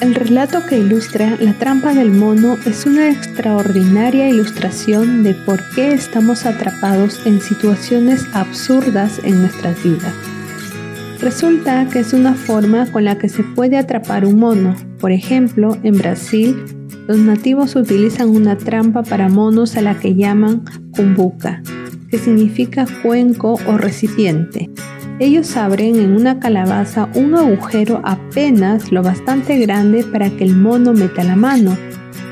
El relato que ilustra la trampa del mono es una extraordinaria ilustración de por qué estamos atrapados en situaciones absurdas en nuestras vidas. Resulta que es una forma con la que se puede atrapar un mono. Por ejemplo, en Brasil, los nativos utilizan una trampa para monos a la que llaman cumbuca, que significa cuenco o recipiente. Ellos abren en una calabaza un agujero apenas lo bastante grande para que el mono meta la mano.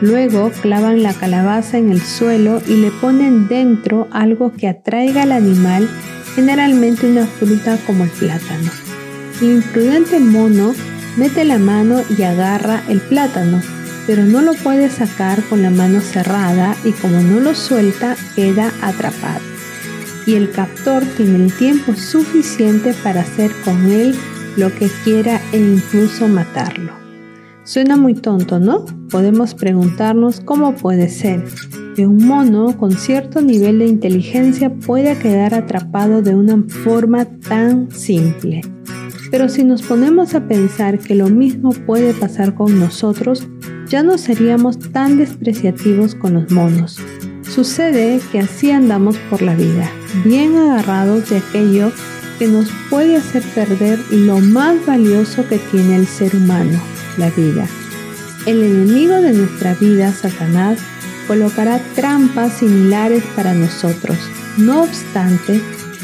Luego clavan la calabaza en el suelo y le ponen dentro algo que atraiga al animal, generalmente una fruta como el plátano. El imprudente mono mete la mano y agarra el plátano, pero no lo puede sacar con la mano cerrada y como no lo suelta queda atrapado y el captor tiene el tiempo suficiente para hacer con él lo que quiera e incluso matarlo. Suena muy tonto, ¿no? Podemos preguntarnos cómo puede ser que un mono con cierto nivel de inteligencia pueda quedar atrapado de una forma tan simple. Pero si nos ponemos a pensar que lo mismo puede pasar con nosotros, ya no seríamos tan despreciativos con los monos. Sucede que así andamos por la vida, bien agarrados de aquello que nos puede hacer perder lo más valioso que tiene el ser humano, la vida. El enemigo de nuestra vida, Satanás, colocará trampas similares para nosotros. No obstante,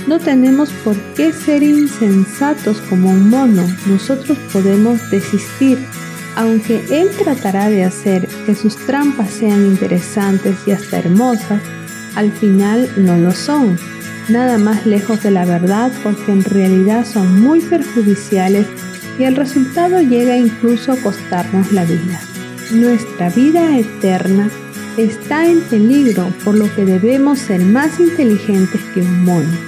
no tenemos por qué ser insensatos como un mono. Nosotros podemos desistir, aunque él tratará de hacer que sus trampas sean interesantes y hasta hermosas, al final no lo son nada más lejos de la verdad porque en realidad son muy perjudiciales y el resultado llega incluso a costarnos la vida. Nuestra vida eterna está en peligro por lo que debemos ser más inteligentes que un mono.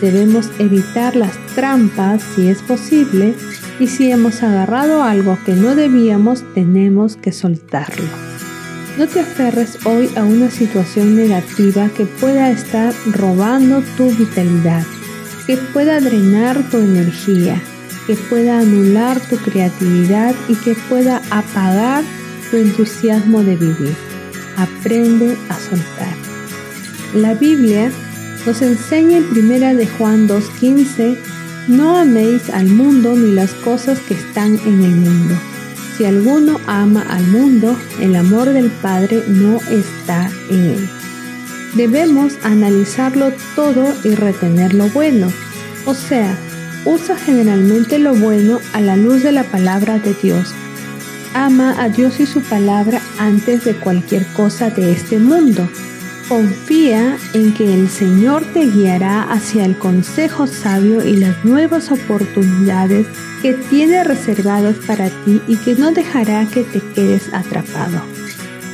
Debemos evitar las trampas si es posible y si hemos agarrado algo que no debíamos tenemos que soltarlo. No te aferres hoy a una situación negativa que pueda estar robando tu vitalidad, que pueda drenar tu energía, que pueda anular tu creatividad y que pueda apagar tu entusiasmo de vivir. Aprende a soltar. La Biblia nos enseña en primera de Juan 2.15, no améis al mundo ni las cosas que están en el mundo. Si alguno ama al mundo, el amor del Padre no está en él. Debemos analizarlo todo y retener lo bueno. O sea, usa generalmente lo bueno a la luz de la palabra de Dios. Ama a Dios y su palabra antes de cualquier cosa de este mundo. Confía en que el Señor te guiará hacia el consejo sabio y las nuevas oportunidades que tiene reservadas para ti y que no dejará que te quedes atrapado.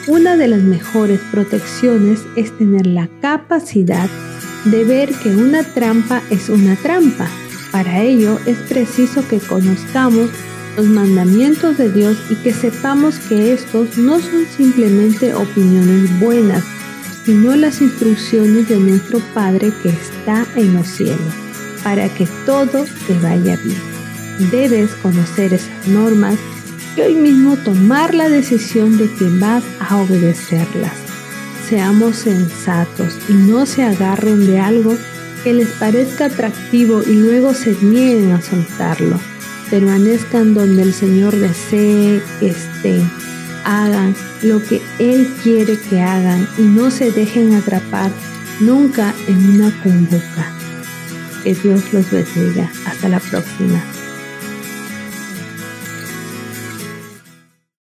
Una de las mejores protecciones es tener la capacidad de ver que una trampa es una trampa. Para ello es preciso que conozcamos los mandamientos de Dios y que sepamos que estos no son simplemente opiniones buenas, sino las instrucciones de nuestro Padre que está en los cielos, para que todo te vaya bien. Debes conocer esas normas y hoy mismo tomar la decisión de que vas a obedecerlas. Seamos sensatos y no se agarren de algo que les parezca atractivo y luego se nieguen a soltarlo. Permanezcan donde el Señor desee que estén hagan lo que Él quiere que hagan y no se dejen atrapar nunca en una convoca. Que Dios los bendiga. Hasta la próxima.